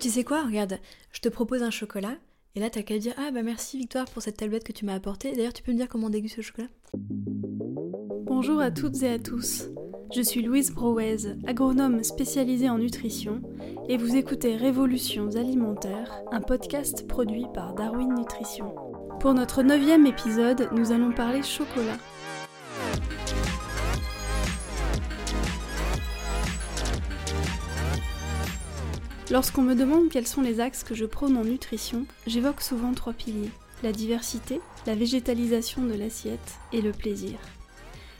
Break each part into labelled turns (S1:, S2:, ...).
S1: Tu sais quoi, regarde, je te propose un chocolat, et là t'as qu'à dire Ah bah merci Victoire pour cette tablette que tu m'as apportée. D'ailleurs, tu peux me dire comment on déguste ce chocolat?
S2: Bonjour à toutes et à tous. Je suis Louise Brouez, agronome spécialisée en nutrition, et vous écoutez Révolutions alimentaires, un podcast produit par Darwin Nutrition. Pour notre neuvième épisode, nous allons parler chocolat. Lorsqu'on me demande quels sont les axes que je prône en nutrition, j'évoque souvent trois piliers. La diversité, la végétalisation de l'assiette et le plaisir.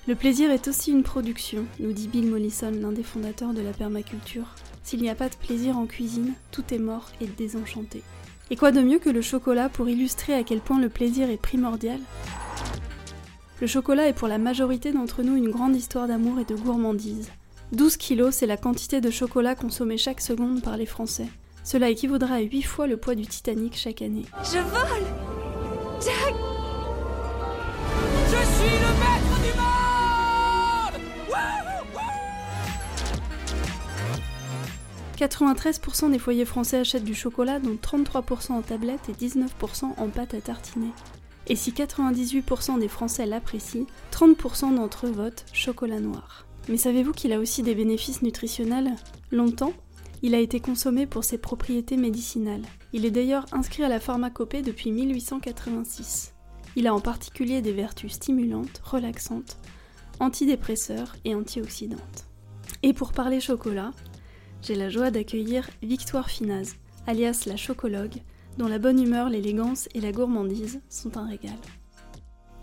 S2: Le plaisir est aussi une production, nous dit Bill Mollison, l'un des fondateurs de la permaculture. S'il n'y a pas de plaisir en cuisine, tout est mort et désenchanté. Et quoi de mieux que le chocolat pour illustrer à quel point le plaisir est primordial? Le chocolat est pour la majorité d'entre nous une grande histoire d'amour et de gourmandise. 12 kilos, c'est la quantité de chocolat consommée chaque seconde par les Français. Cela équivaudra à 8 fois le poids du Titanic chaque année.
S3: Je vole Jack
S4: Je suis le maître du monde
S2: 93% des foyers français achètent du chocolat, dont 33% en tablette et 19% en pâte à tartiner. Et si 98% des Français l'apprécient, 30% d'entre eux votent chocolat noir. Mais savez-vous qu'il a aussi des bénéfices nutritionnels? Longtemps, il a été consommé pour ses propriétés médicinales. Il est d'ailleurs inscrit à la pharmacopée depuis 1886. Il a en particulier des vertus stimulantes, relaxantes, antidépresseurs et antioxydantes. Et pour parler chocolat, j'ai la joie d'accueillir Victoire Finaz, alias la chocologue, dont la bonne humeur, l'élégance et la gourmandise sont un régal.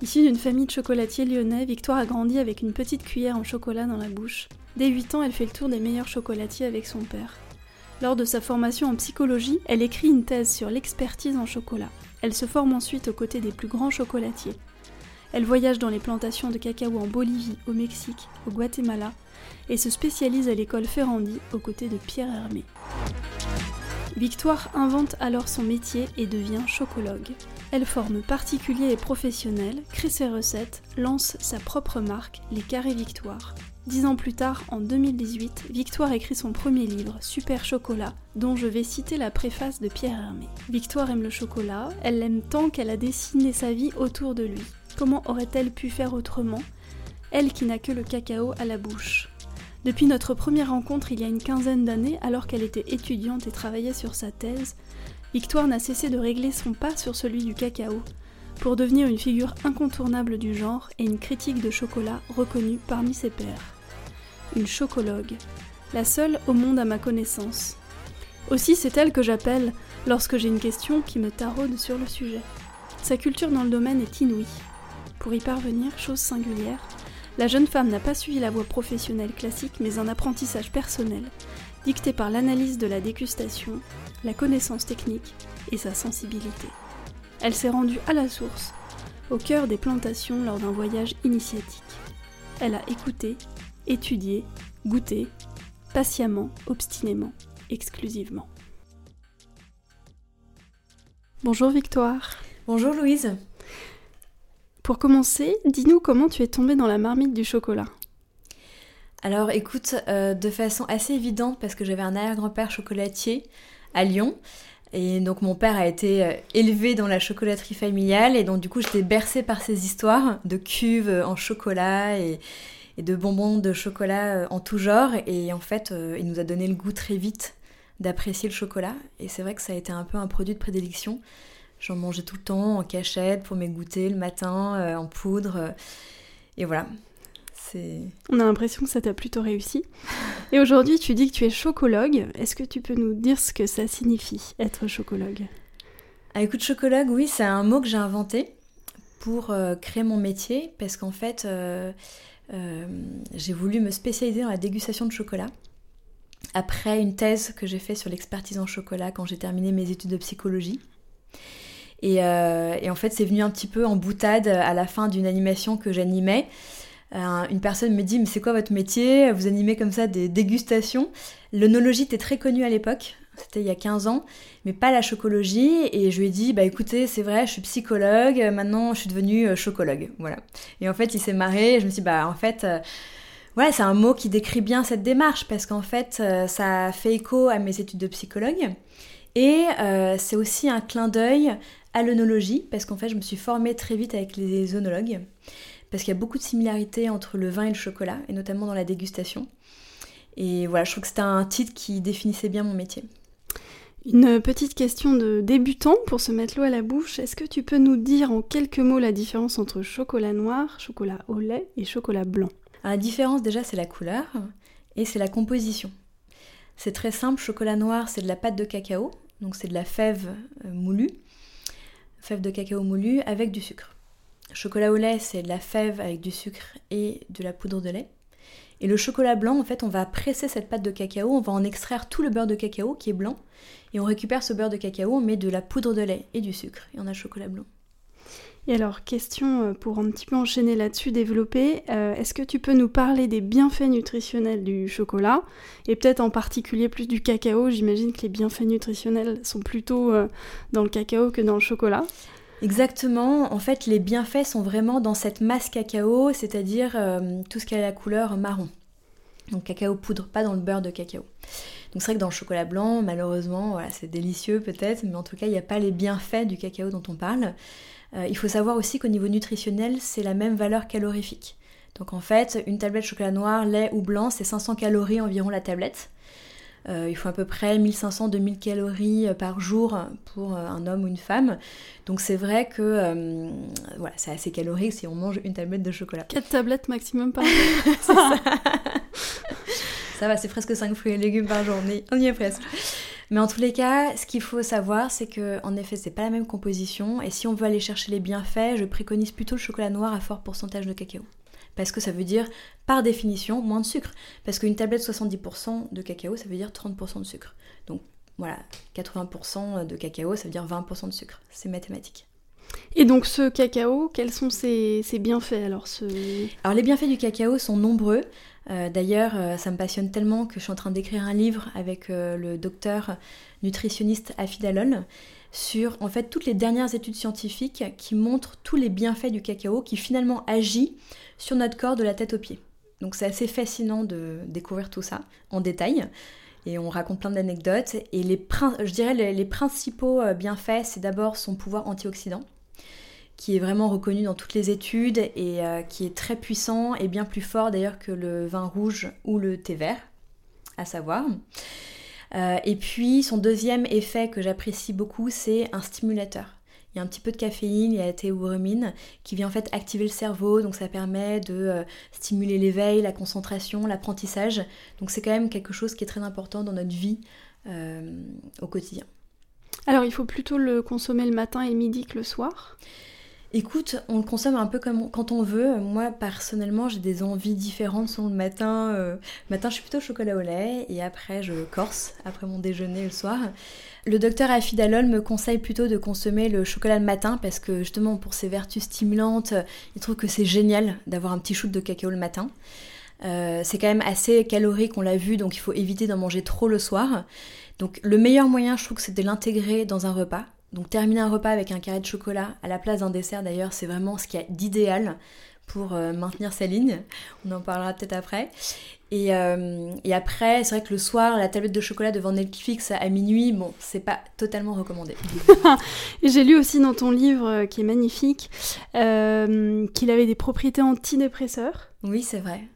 S2: Issue d'une famille de chocolatiers lyonnais, Victoire a grandi avec une petite cuillère en chocolat dans la bouche. Dès 8 ans, elle fait le tour des meilleurs chocolatiers avec son père. Lors de sa formation en psychologie, elle écrit une thèse sur l'expertise en chocolat. Elle se forme ensuite aux côtés des plus grands chocolatiers. Elle voyage dans les plantations de cacao en Bolivie, au Mexique, au Guatemala, et se spécialise à l'école Ferrandi aux côtés de Pierre Hermé. Victoire invente alors son métier et devient chocologue. Elle forme particuliers et professionnels, crée ses recettes, lance sa propre marque, les Carrés Victoire. Dix ans plus tard, en 2018, Victoire écrit son premier livre, Super Chocolat, dont je vais citer la préface de Pierre Hermé. Victoire aime le chocolat, elle l'aime tant qu'elle a dessiné sa vie autour de lui. Comment aurait-elle pu faire autrement? Elle qui n'a que le cacao à la bouche. Depuis notre première rencontre il y a une quinzaine d'années, alors qu'elle était étudiante et travaillait sur sa thèse, Victoire n'a cessé de régler son pas sur celui du cacao, pour devenir une figure incontournable du genre et une critique de chocolat reconnue parmi ses pairs. Une chocologue, la seule au monde à ma connaissance. Aussi c'est elle que j'appelle lorsque j'ai une question qui me taraude sur le sujet. Sa culture dans le domaine est inouïe. Pour y parvenir, chose singulière, la jeune femme n'a pas suivi la voie professionnelle classique, mais un apprentissage personnel, dicté par l'analyse de la dégustation, la connaissance technique et sa sensibilité. Elle s'est rendue à la source, au cœur des plantations lors d'un voyage initiatique. Elle a écouté, étudié, goûté, patiemment, obstinément, exclusivement. Bonjour Victoire.
S1: Bonjour Louise.
S2: Pour commencer, dis-nous comment tu es tombée dans la marmite du chocolat.
S1: Alors écoute, euh, de façon assez évidente parce que j'avais un arrière-grand-père chocolatier à Lyon. Et donc mon père a été euh, élevé dans la chocolaterie familiale et donc du coup j'étais bercée par ces histoires de cuves en chocolat et, de bonbons de chocolat euh, en tout genre. Et en fait, il nous a donné le goût très vite d'apprécier le chocolat. Et c'est vrai que ça a été un peu un produit de prédilection. J'en mangeais tout le temps en cachette pour mes goûter le matin, euh, en poudre. Euh, et voilà. C'est...
S2: On a l'impression que ça t'a plutôt réussi. Et aujourd'hui, tu dis que tu es chocologue. Est-ce que tu peux nous dire ce que ça signifie, être chocologue?
S1: Ah, Écoute, chocologue, oui, c'est un mot que j'ai inventé pour euh, créer mon métier, parce qu'en fait, j'ai voulu me spécialiser dans la dégustation de chocolat. Après une thèse que j'ai faite sur l'expertise en chocolat quand j'ai terminé mes études de psychologie. Euh, et, en fait, c'est venu un petit peu en boutade à la fin d'une animation que j'animais. Euh, une personne me dit, mais c'est quoi votre métier? Vous animez comme ça des dégustations. L'onologie était très connue à l'époque, c'était il y a 15 ans, mais pas la chocologie. Et je lui ai dit, bah écoutez, c'est vrai, je suis psychologue, maintenant je suis devenue euh, chocologue. Voilà. Et en fait, il s'est marré, et je me suis dit, bah en fait, voilà, c'est un mot qui décrit bien cette démarche parce qu'en fait, euh, ça fait écho à mes études de psychologue et euh, c'est aussi un clin d'œil à l'œnologie parce qu'en fait, je me suis formée très vite avec les œnologues parce qu'il y a beaucoup de similarités entre le vin et le chocolat et notamment dans la dégustation. Et voilà, je trouve que c'était un titre qui définissait bien mon métier.
S2: Une petite question de débutant pour se mettre l'eau à la bouche. Est-ce que tu peux nous dire en quelques mots la différence entre chocolat noir, chocolat au lait et chocolat blanc?
S1: La différence déjà c'est la couleur et c'est la composition. C'est très simple, chocolat noir c'est de la pâte de cacao, donc c'est de la fève euh, moulue, fève de cacao moulue avec du sucre. Chocolat au lait c'est de la fève avec du sucre et de la poudre de lait. Et le chocolat blanc, en fait, on va presser cette pâte de cacao, on va en extraire tout le beurre de cacao qui est blanc, et on récupère ce beurre de cacao, on met de la poudre de lait et du sucre, et on a le chocolat blanc.
S2: Et alors, question euh, pour un petit peu enchaîner là-dessus, développer, euh, est-ce que tu peux nous parler des bienfaits nutritionnels du chocolat et peut-être en particulier plus du cacao? J'imagine que les bienfaits nutritionnels sont plutôt euh, dans le cacao que dans le chocolat.
S1: Exactement, en fait les bienfaits sont vraiment dans cette masse cacao, c'est-à-dire tout ce qui a la couleur marron. Donc cacao poudre, pas dans le beurre de cacao. Donc c'est vrai que dans le chocolat blanc, malheureusement, c'est délicieux peut-être, mais en tout cas il n'y a pas les bienfaits du cacao dont on parle. Euh, il faut savoir aussi qu'au niveau nutritionnel, c'est la même valeur calorifique. Donc en fait, une tablette chocolat noir, lait ou blanc, c'est 500 calories environ la tablette. Euh, il faut à peu près 1500-2000 calories euh, par jour pour un homme ou une femme. Donc c'est vrai que voilà, c'est assez calorique si on mange une tablette de chocolat.
S2: 4 tablettes maximum par jour. ça.
S1: ça va, c'est presque 5 fruits et légumes par journée. On y est presque. Mais en tous les cas, ce qu'il faut savoir, c'est que en effet, c'est pas la même composition. Et si on veut aller chercher les bienfaits, je préconise plutôt le chocolat noir à fort pourcentage de cacao. Parce que ça veut dire, par définition, moins de sucre. Parce qu'une tablette 70% de cacao, ça veut dire 30% de sucre. Donc voilà, 80% de cacao, ça veut dire 20% de sucre. C'est mathématique.
S2: Et donc ce cacao, quels sont ses, bienfaits alors
S1: Alors les bienfaits du cacao sont nombreux. Euh, d'ailleurs, euh, ça me passionne tellement que je suis en train d'écrire un livre avec euh, le docteur nutritionniste Afidalol sur fait toutes les dernières études scientifiques qui montrent tous les bienfaits du cacao qui finalement agit sur notre corps de la tête aux pieds. Donc c'est assez fascinant de découvrir tout ça en détail et on raconte plein d'anecdotes et les je dirais les principaux bienfaits c'est d'abord son pouvoir antioxydant qui est vraiment reconnu dans toutes les études et euh, qui est très puissant et bien plus fort d'ailleurs que le vin rouge ou le thé vert, à savoir. Euh, et puis son deuxième effet que j'apprécie beaucoup, c'est un stimulateur. Il y a un petit peu de caféine, il y a la théobromine qui vient en fait activer le cerveau, donc ça permet de euh, stimuler l'éveil, la concentration, l'apprentissage. Donc c'est quand même quelque chose qui est très important dans notre vie au quotidien.
S2: Alors il faut plutôt le consommer le matin et le midi que le soir?
S1: Écoute, on le consomme un peu comme quand on veut. Moi, personnellement, j'ai des envies différentes selon le matin. Euh, matin, je suis plutôt chocolat au lait et après, je corse après mon déjeuner le soir. Le docteur Afidalol me conseille plutôt de consommer le chocolat le matin parce que justement, pour ses vertus stimulantes, il trouve que c'est génial d'avoir un petit shoot de cacao le matin. Euh, c'est quand même assez calorique, on l'a vu, donc il faut éviter d'en manger trop le soir. Donc le meilleur moyen, je trouve, c'est de l'intégrer dans un repas. Donc terminer un repas avec un carré de chocolat à la place d'un dessert d'ailleurs, c'est vraiment ce qu'il y a d'idéal pour euh, maintenir sa ligne. On en parlera peut-être après. Euh, et, après, c'est vrai que le soir, la tablette de chocolat devant Netflix à minuit, bon, c'est pas totalement recommandé.
S2: J'ai lu aussi dans ton livre, euh, qui est magnifique, qu'il avait des propriétés antidépresseurs.
S1: Oui, c'est vrai.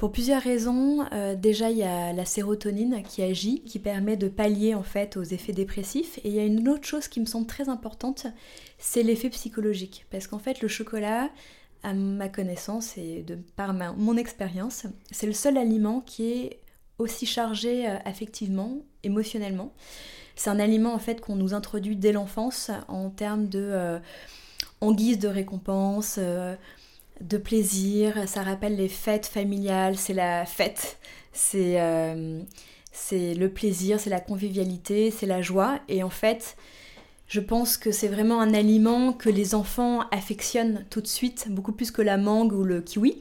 S1: Pour plusieurs raisons. Euh, déjà, il y a la sérotonine qui agit, qui permet de pallier en fait aux effets dépressifs. Et il y a une autre chose qui me semble très importante, c'est l'effet psychologique. Parce qu'en fait, le chocolat, à ma connaissance et de par mon expérience, c'est le seul aliment qui est aussi chargé euh, affectivement, émotionnellement. C'est un aliment en fait qu'on nous introduit dès l'enfance en termes de euh, en guise de récompense, de plaisir, ça rappelle les fêtes familiales, c'est la fête, euh, c'est le plaisir, c'est la convivialité, c'est la joie. Et en fait, je pense que c'est vraiment un aliment que les enfants affectionnent tout de suite, beaucoup plus que la mangue ou le kiwi.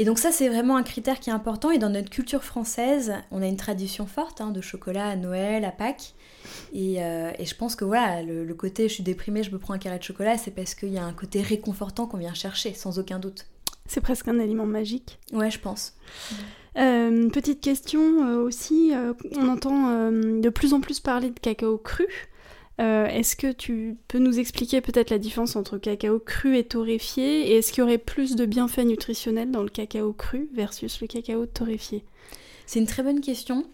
S1: Et donc ça, c'est vraiment un critère qui est important. Et dans notre culture française, on a une tradition forte hein, de chocolat à Noël, à Pâques. Euh, et, je pense que voilà, le, côté je suis déprimée, je me prends un carré de chocolat, c'est parce qu'il y a un côté réconfortant qu'on vient chercher, sans aucun doute.
S2: C'est presque un aliment magique.
S1: Ouais, je pense.
S2: Euh, petite question euh, aussi, on entend de plus en plus parler de cacao cru. Est-ce que tu peux nous expliquer peut-être la différence entre cacao cru et torréfié Et est-ce qu'il y aurait plus de bienfaits nutritionnels dans le cacao cru versus le cacao torréfié?
S1: C'est une très bonne question.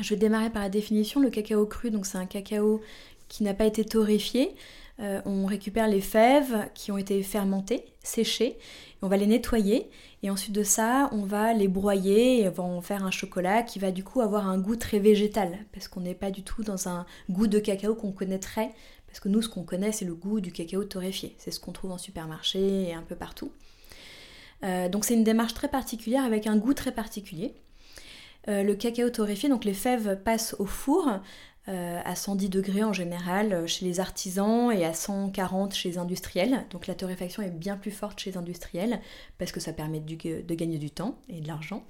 S1: Je vais démarrer par la définition. Le cacao cru, donc c'est un cacao qui n'a pas été torréfié. on récupère les fèves qui ont été fermentées, séchées, on va les nettoyer et ensuite de ça, on va les broyer et on va en faire un chocolat qui va du coup avoir un goût très végétal parce qu'on n'est pas du tout dans un goût de cacao qu'on connaîtrait parce que nous ce qu'on connaît c'est le goût du cacao torréfié. C'est ce qu'on trouve en supermarché et un peu partout. Euh, donc c'est une démarche très particulière avec un goût très particulier. Euh, le cacao torréfié, donc les fèves passent au four à 110 degrés en général euh, chez les artisans et à 140 chez les industriels. Donc la torréfaction est bien plus forte chez les industriels parce que ça permet de, gagner du temps et de l'argent.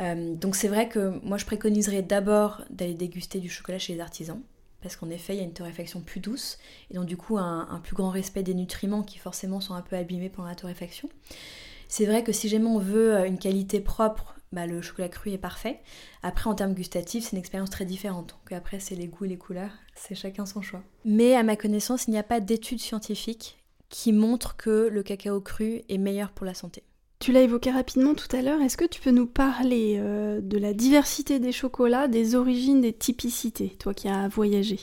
S1: Euh, donc c'est vrai que moi je préconiserais d'abord d'aller déguster du chocolat chez les artisans parce qu'en effet il y a une torréfaction plus douce et donc du coup un, un plus grand respect des nutriments qui forcément sont un peu abîmés pendant la torréfaction. C'est vrai que si jamais on veut une qualité propre bah, le chocolat cru est parfait. Après, en termes gustatifs, c'est une expérience très différente. Donc après, c'est les goûts et les couleurs, c'est chacun son choix. Mais à ma connaissance, il n'y a pas d'études scientifiques qui montrent que le cacao cru est meilleur pour la santé.
S2: Tu l'as évoqué rapidement tout à l'heure, est-ce que tu peux nous parler euh, de la diversité des chocolats, des origines, des typicités, toi qui as voyagé?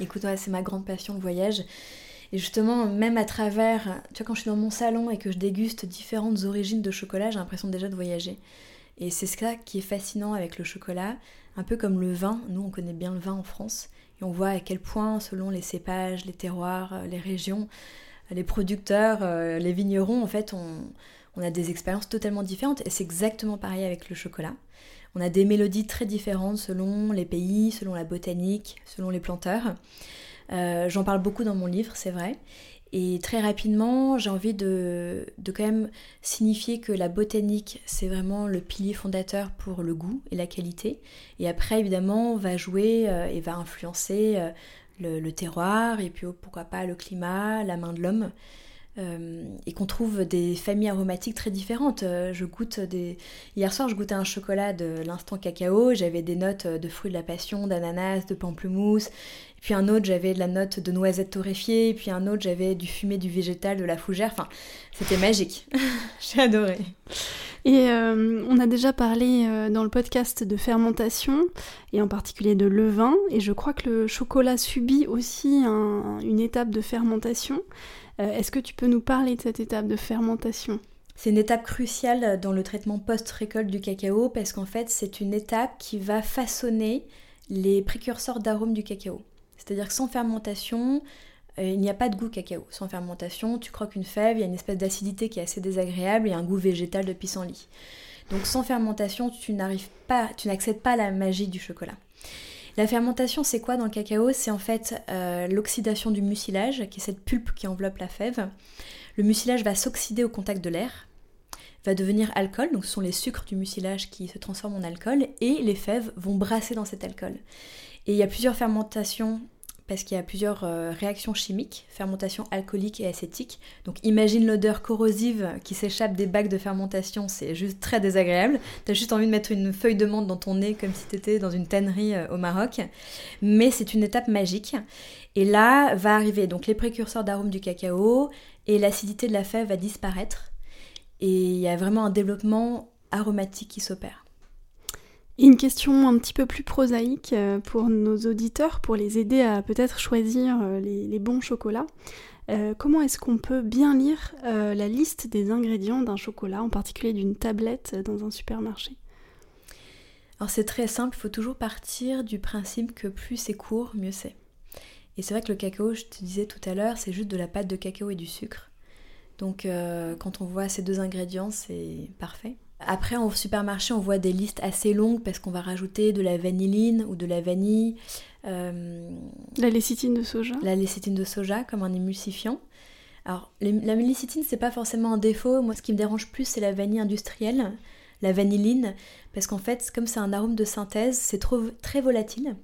S1: Écoute, c'est ma grande passion, le voyage. Et justement, même à travers, tu vois, quand je suis dans mon salon et que je déguste différentes origines de chocolat, j'ai l'impression déjà de voyager. Et c'est ça qui est fascinant avec le chocolat, un peu comme le vin. Nous, on connaît bien le vin en France. Et on voit à quel point, selon les cépages, les terroirs, euh, les régions, euh, les producteurs, euh, les vignerons, en fait, on, a des expériences totalement différentes. Et c'est exactement pareil avec le chocolat. On a des mélodies très différentes selon les pays, selon la botanique, selon les planteurs. J'en parle beaucoup dans mon livre, c'est vrai. Et très rapidement, j'ai envie de, quand même signifier que la botanique, c'est vraiment le pilier fondateur pour le goût et la qualité. Et après, évidemment, on va jouer euh, et va influencer euh, le, terroir et puis oh, pourquoi pas le climat, la main de l'homme. Euh, et qu'on trouve des familles aromatiques très différentes. je goûte des... Hier soir, je goûtais un chocolat de l'instant cacao, j'avais des notes de fruits de la passion, d'ananas, de pamplemousse, puis un autre, j'avais de la note de noisette torréfiée. Puis un autre, j'avais du fumé du végétal, de la fougère. Enfin, c'était magique. J'ai adoré.
S2: Et euh, on a déjà parlé euh, dans le podcast de fermentation, et en particulier de levain. Et je crois que le chocolat subit aussi une étape de fermentation. Euh, est-ce que tu peux nous parler de cette étape de fermentation?
S1: C'est une étape cruciale dans le traitement post-récolte du cacao parce qu'en fait c'est une étape qui va façonner les précurseurs d'arômes du cacao. C'est-à-dire que sans fermentation, euh, il n'y a pas de goût cacao. Sans fermentation, tu croques une fève, il y a une espèce d'acidité qui est assez désagréable et un goût végétal de pissenlit. Donc sans fermentation, tu n'arrives pas, tu n'accèdes pas à la magie du chocolat. La fermentation, c'est quoi dans le cacao? C'est en fait euh, l'oxydation du mucilage, qui est cette pulpe qui enveloppe la fève. Le mucilage va s'oxyder au contact de l'air, va devenir alcool, donc ce sont les sucres du mucilage qui se transforment en alcool, et les fèves vont brasser dans cet alcool. Et il y a plusieurs fermentations parce qu'il y a plusieurs euh, réactions chimiques, fermentation alcoolique et acétique. Donc imagine l'odeur corrosive qui s'échappe des bacs de fermentation, c'est juste très désagréable. T'as juste envie de mettre une feuille de menthe dans ton nez comme si t'étais dans une tannerie euh, au Maroc. Mais c'est une étape magique. Et là va arriver donc les précurseurs d'arômes du cacao et l'acidité de la fève va disparaître. Et il y a vraiment un développement aromatique qui s'opère.
S2: Une question un petit peu plus prosaïque euh, pour nos auditeurs, pour les aider à peut-être choisir euh, les, bons chocolats. Euh, comment est-ce qu'on peut bien lire la liste des ingrédients d'un chocolat, en particulier d'une tablette dans un supermarché?
S1: Alors c'est très simple, il faut toujours partir du principe que plus c'est court, mieux c'est. Et c'est vrai que le cacao, je te disais tout à l'heure, c'est juste de la pâte de cacao et du sucre. Donc quand on voit ces deux ingrédients, c'est parfait. Après, au supermarché, on voit des listes assez longues parce qu'on va rajouter de la vanilline ou de la vanille.
S2: Euh, la lécithine de soja
S1: La lécithine de soja comme un émulsifiant. Alors, la lécithine, c'est pas forcément un défaut. Moi, ce qui me dérange plus, c'est la vanille industrielle, la vanilline, parce qu'en fait, comme c'est un arôme de synthèse, c'est trop, très volatile.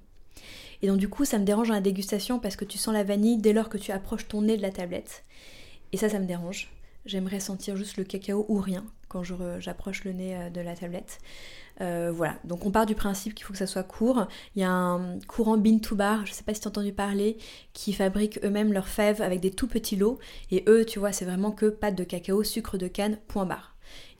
S1: Et donc, du coup, ça me dérange dans la dégustation parce que tu sens la vanille dès lors que tu approches ton nez de la tablette. Et ça, ça me dérange. J'aimerais sentir juste le cacao ou rien quand j'approche le nez de la tablette. voilà, donc on part du principe qu'il faut que ça soit court. Il y a un courant bean to bar, je sais pas si tu as entendu parler, qui fabrique eux-mêmes leurs fèves avec des tout petits lots. Et eux, tu vois, c'est vraiment que pâte de cacao, sucre de canne, point barre.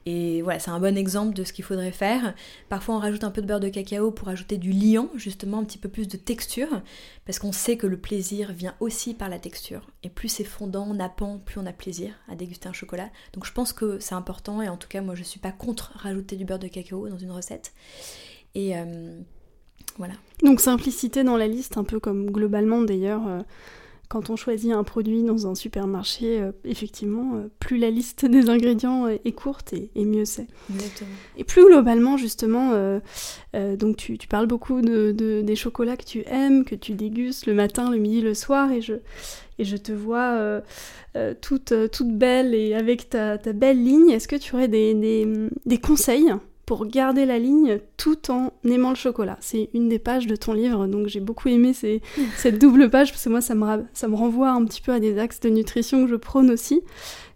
S1: Et voilà, c'est un bon exemple de ce qu'il faudrait faire. Parfois, on rajoute un peu de beurre de cacao pour ajouter du liant, justement un petit peu plus de texture, parce qu'on sait que le plaisir vient aussi par la texture. Et plus c'est fondant, nappant, plus on a plaisir à déguster un chocolat. Donc je pense que c'est important, et en tout cas, moi je suis pas contre rajouter du beurre de cacao dans une recette. Et euh, voilà.
S2: Donc simplicité dans la liste, un peu comme globalement d'ailleurs. Euh, quand on choisit un produit dans un supermarché, euh, effectivement, euh, plus la liste des ingrédients est courte et, mieux c'est. Et plus globalement, justement, euh, donc tu, parles beaucoup de, des chocolats que tu aimes, que tu dégustes le matin, le midi, le soir, et je, et je te vois toute, toute belle et avec ta, belle ligne. Est-ce que tu aurais des, des conseils pour garder la ligne tout en aimant le chocolat. C'est une des pages de ton livre, donc j'ai beaucoup aimé cette double page parce que moi ça me, ça me renvoie un petit peu à des axes de nutrition que je prône aussi.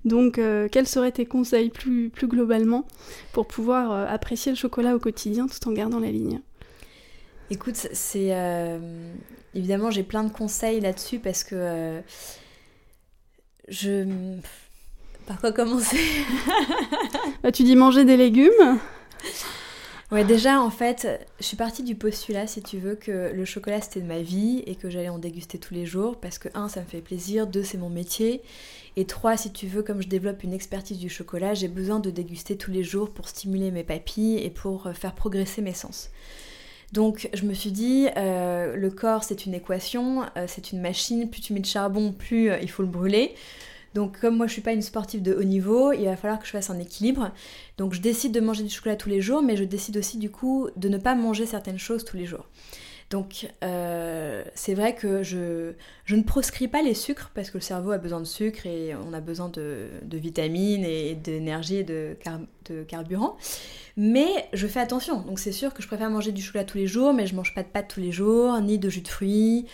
S2: Donc euh, quels seraient tes conseils plus, plus globalement pour pouvoir euh, apprécier le chocolat au quotidien tout en gardant la ligne?
S1: Écoute, c'est euh, évidemment j'ai plein de conseils là-dessus parce que je par quoi commencer?
S2: Bah, Tu dis manger des légumes
S1: Ouais, déjà, en fait, je suis partie du postulat, si tu veux, que le chocolat c'était ma vie et que j'allais en déguster tous les jours parce que, un, ça me fait plaisir, deux, c'est mon métier, et trois, si tu veux, comme je développe une expertise du chocolat, j'ai besoin de déguster tous les jours pour stimuler mes papilles et pour euh, faire progresser mes sens. Donc je me suis dit, euh, le corps c'est une équation, euh, c'est une machine, plus tu mets de charbon, plus il faut le brûler. Donc comme moi je suis pas une sportive de haut niveau, il va falloir que je fasse un équilibre. Donc je décide de manger du chocolat tous les jours, mais je décide aussi du coup de ne pas manger certaines choses tous les jours. Donc euh, c'est vrai que je, je, ne proscris pas les sucres parce que le cerveau a besoin de sucre et on a besoin de, vitamines et d'énergie et de, de, carburant. Mais je fais attention. Donc c'est sûr que je préfère manger du chocolat tous les jours, mais je mange pas de pâtes tous les jours, ni de jus de fruits.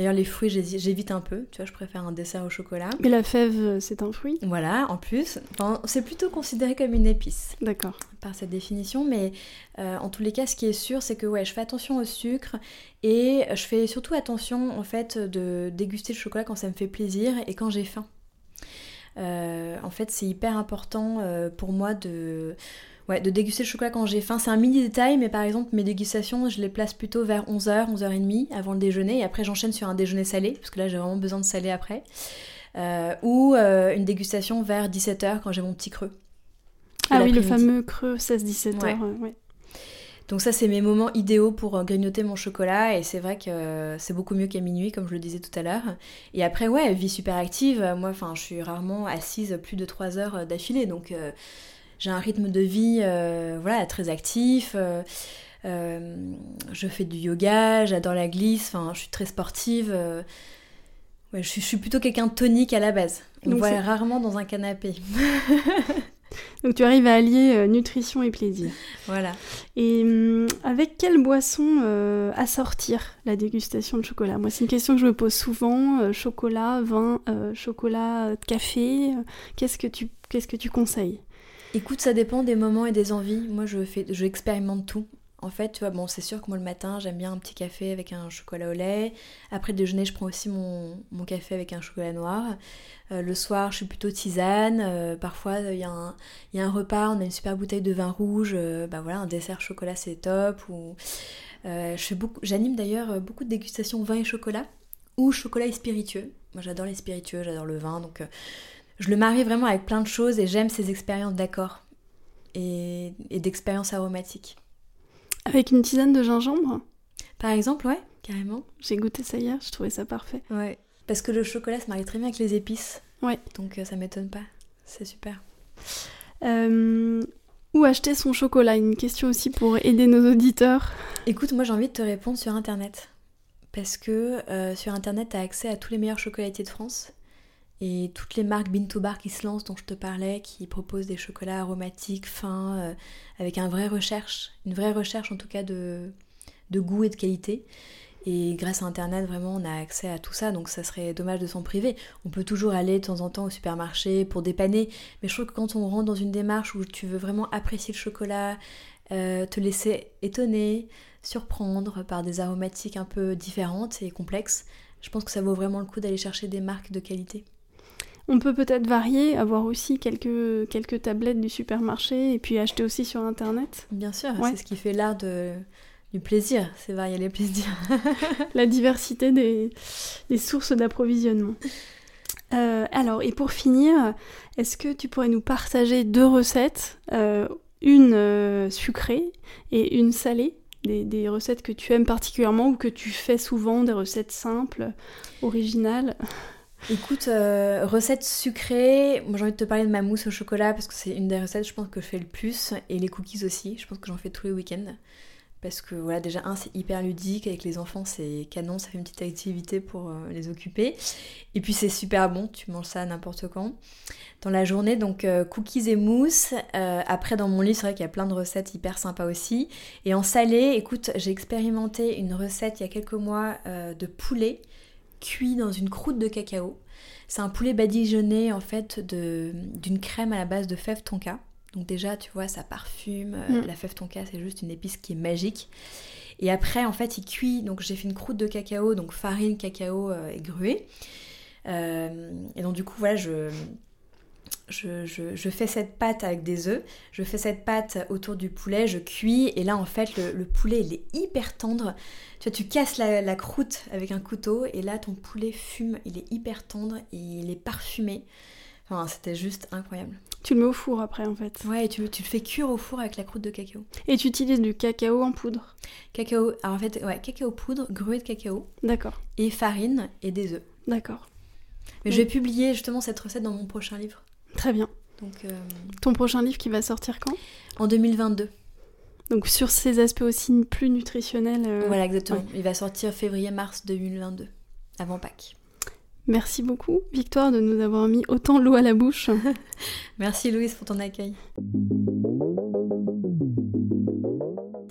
S1: D'ailleurs, les fruits, j'évite un peu. Tu vois, je préfère un dessert au chocolat.
S2: Mais la fève, euh, c'est un fruit?
S1: Voilà, en plus. c'est plutôt considéré comme une épice.
S2: D'accord.
S1: Par cette définition. Mais euh, en tous les cas, ce qui est sûr, c'est que ouais, je fais attention au sucre et je fais surtout attention, en fait, de déguster le chocolat quand ça me fait plaisir et quand j'ai faim. Euh, en fait, c'est hyper important pour moi de ouais, de déguster le chocolat quand j'ai faim. C'est un mini détail, mais par exemple, mes dégustations, je les place plutôt vers 11h, 11h30 avant le déjeuner, et après j'enchaîne sur un déjeuner salé, parce que là j'ai vraiment besoin de salé après. Euh, ou euh, une dégustation vers 17h quand j'ai mon petit creux.
S2: Ah oui, le fameux creux 16-17h. Ouais.
S1: Donc ça, c'est mes moments idéaux pour euh, grignoter mon chocolat et c'est vrai que c'est beaucoup mieux qu'à minuit, comme je le disais tout à l'heure. Et après, ouais, vie super active. Moi, enfin, je suis rarement assise plus de 3 heures d'affilée, donc j'ai un rythme de vie euh, voilà, très actif. Euh, euh, je fais du yoga, j'adore la glisse, enfin, je suis très sportive. Ouais, je, suis, plutôt quelqu'un de tonique à la base. On me voit rarement dans un canapé.
S2: Donc tu arrives à allier nutrition et plaisir.
S1: Voilà.
S2: Et hum, avec quelle boisson assortir la dégustation de chocolat? Moi, c'est une question que je me pose souvent. chocolat, vin, chocolat, café. qu'est-ce que tu qu'est-ce que tu conseilles?
S1: Écoute, ça dépend des moments et des envies. Moi, je fais, je tout. En fait, tu vois, bon, c'est sûr que moi le matin, j'aime bien un petit café avec un chocolat au lait. Après le déjeuner, je prends aussi mon, café avec un chocolat noir. Euh, le soir, je suis plutôt tisane. Euh, parfois, il y, a un repas, on a une super bouteille de vin rouge. Euh, bah voilà, un dessert chocolat, c'est top. Ou, j'anime d'ailleurs beaucoup de dégustations vin et chocolat ou chocolat et spiritueux. Moi, j'adore les spiritueux, j'adore le vin, donc je le marie vraiment avec plein de choses et j'aime ces expériences d'accord et, d'expériences aromatiques.
S2: Avec une tisane de gingembre?
S1: Par exemple, ouais, carrément.
S2: J'ai goûté ça hier, je trouvais ça parfait.
S1: Ouais, parce que le chocolat se marie très bien avec les épices.
S2: Ouais.
S1: Donc euh, ça m'étonne pas, c'est super.
S2: Euh, où acheter son chocolat? Une question aussi pour aider nos auditeurs.
S1: Écoute, moi j'ai envie de te répondre sur Internet. Parce que euh, sur Internet, tu as accès à tous les meilleurs chocolatiers de France. Et toutes les marques Bean to Bar qui se lancent, dont je te parlais, qui proposent des chocolats aromatiques, fins, euh, avec un vrai recherche, une vraie recherche en tout cas de, goût et de qualité. Et grâce à Internet, vraiment, on a accès à tout ça, donc ça serait dommage de s'en priver. On peut toujours aller de temps en temps au supermarché pour dépanner, mais je trouve que quand on rentre dans une démarche où tu veux vraiment apprécier le chocolat, euh, te laisser étonner, surprendre par des aromatiques un peu différentes et complexes, je pense que ça vaut vraiment le coup d'aller chercher des marques de qualité.
S2: On peut peut-être varier, avoir aussi quelques, quelques tablettes du supermarché et puis acheter aussi sur Internet.
S1: Bien sûr, c'est ce qui fait l'art de, du plaisir, c'est varier les plaisirs.
S2: La diversité des, sources d'approvisionnement. Euh, alors, et pour finir, est-ce que tu pourrais nous partager deux recettes, euh, une euh, sucrée et une salée des, des, recettes que tu aimes particulièrement ou que tu fais souvent, des recettes simples, originales?
S1: Écoute, euh, recette sucrée, j'ai envie de te parler de ma mousse au chocolat parce que c'est une des recettes je pense que je fais le plus. Et les cookies aussi, je pense que j'en fais tous les week-ends. Parce que voilà déjà un c'est hyper ludique avec les enfants c'est canon, ça fait une petite activité pour euh, les occuper. Et puis c'est super bon, tu manges ça n'importe quand. Dans la journée donc euh, cookies et mousse, après dans mon lit c'est vrai qu'il y a plein de recettes hyper sympas aussi. Et en salé écoute j'ai expérimenté une recette il y a quelques mois de poulet cuit dans une croûte de cacao. C'est un poulet badigeonné en fait d'une crème à la base de fève tonka. Donc déjà, tu vois, ça parfume. Euh, mm. La fève tonka, c'est juste une épice qui est magique. Et après, en fait, il cuit. Donc j'ai fait une croûte de cacao, donc farine, cacao euh, et gruée. Euh, et donc du coup, voilà, je, je, fais cette pâte avec des œufs, je fais cette pâte autour du poulet, je cuis, et là en fait le, poulet il est hyper tendre. Tu vois, tu casses la, croûte avec un couteau, et là ton poulet fume, il est hyper tendre et il est parfumé. Enfin, c'était juste incroyable.
S2: Tu le mets au four après en fait.
S1: Ouais, tu, tu le fais cuire au four avec la croûte de cacao.
S2: Et tu utilises du cacao en poudre
S1: Cacao, alors en fait, ouais, cacao poudre, gruée de cacao.
S2: D'accord.
S1: Et farine et des œufs.
S2: D'accord.
S1: Mais je vais publier justement cette recette dans mon prochain livre.
S2: Très bien. Donc, euh, Ton prochain livre qui va sortir quand?
S1: En 2022.
S2: Donc sur ces aspects aussi plus nutritionnels. Euh,
S1: voilà, exactement. Il va sortir février-mars 2022, avant Pâques.
S2: Merci beaucoup, Victoire, de nous avoir mis autant l'eau à la bouche.
S1: Merci, Louise, pour ton accueil.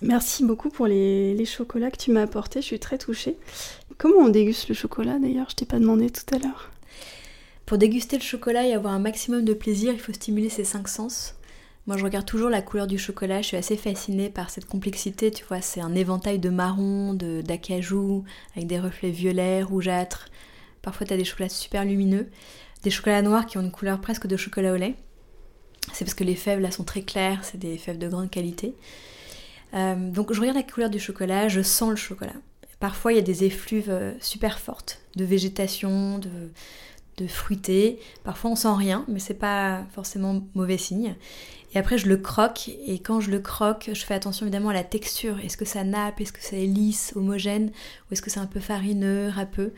S2: Merci beaucoup pour les, les chocolats que tu m'as apportés. Je suis très touchée. Comment on déguste le chocolat d'ailleurs? Je t'ai pas demandé tout à l'heure.
S1: Pour déguster le chocolat et avoir un maximum de plaisir, il faut stimuler ses cinq sens. Moi, je regarde toujours la couleur du chocolat, je suis assez fascinée par cette complexité, tu vois, c'est un éventail de marron, d'acajou, avec des reflets violets, rougeâtres. Parfois, tu as des chocolats super lumineux, des chocolats noirs qui ont une couleur presque de chocolat au lait. C'est parce que les fèves là sont très claires, c'est des fèves de grande qualité. Euh, donc, je regarde la couleur du chocolat, je sens le chocolat. Parfois, il y a des effluves euh, super fortes de végétation, de, de fruité. Parfois on sent rien, mais c'est pas forcément mauvais signe. Et après je le croque et quand je le croque, je fais attention évidemment à la texture. Est-ce que ça nappe, est-ce que c'est lisse, homogène, ou est-ce que c'est un peu farineux, râpeux?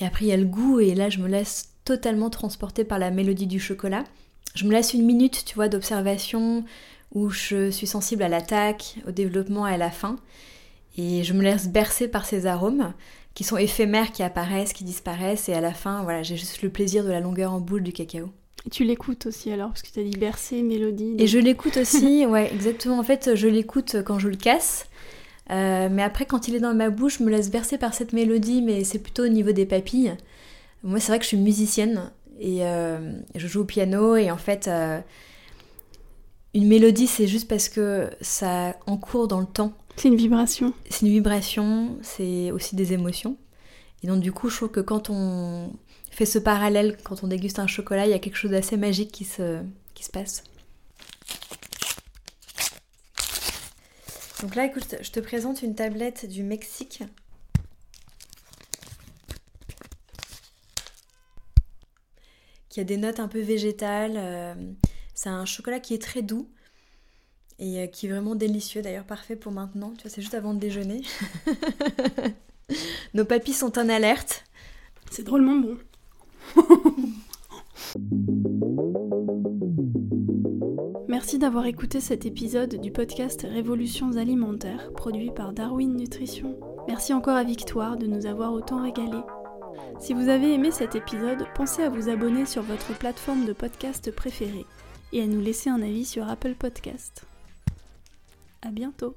S1: Et après il y a le goût et là je me laisse totalement transporter par la mélodie du chocolat. Je me laisse une minute, tu vois, d'observation où je suis sensible à l'attaque, au développement et à la fin. Et je me laisse bercer par ces arômes qui sont éphémères, qui apparaissent, qui disparaissent, et à la fin, voilà, j'ai juste le plaisir de la longueur en boule du cacao.
S2: Et tu l'écoutes aussi alors, parce que tu as dit bercer, mélodie.
S1: Et je l'écoute aussi, ouais, exactement. En fait, je l'écoute quand je le casse. Euh, mais après, quand il est dans ma bouche, je me laisse bercer par cette mélodie, mais c'est plutôt au niveau des papilles. Moi, c'est vrai que je suis musicienne et euh, je joue au piano, et en fait, euh, une mélodie, c'est juste parce que ça encourt dans le temps.
S2: C'est une vibration.
S1: C'est une vibration, c'est aussi des émotions. Et donc du coup, je trouve que quand on fait ce parallèle, quand on déguste un chocolat, il y a quelque chose d'assez magique qui se, qui se passe. Donc là, écoute, je te présente une tablette du Mexique. Qui a des notes un peu végétales. Euh, c'est un chocolat qui est très doux et euh, qui est vraiment délicieux, d'ailleurs parfait pour maintenant. Tu vois, c'est juste avant de déjeuner. Nos papilles sont en alerte.
S2: C'est drôlement bon. Merci d'avoir écouté cet épisode du podcast Révolutions alimentaires produit par Darwin Nutrition. Merci encore à Victoire de nous avoir autant régalé. Si vous avez aimé cet épisode, pensez à vous abonner sur votre plateforme de podcast préférée et à nous laisser un avis sur Apple Podcast. À bientôt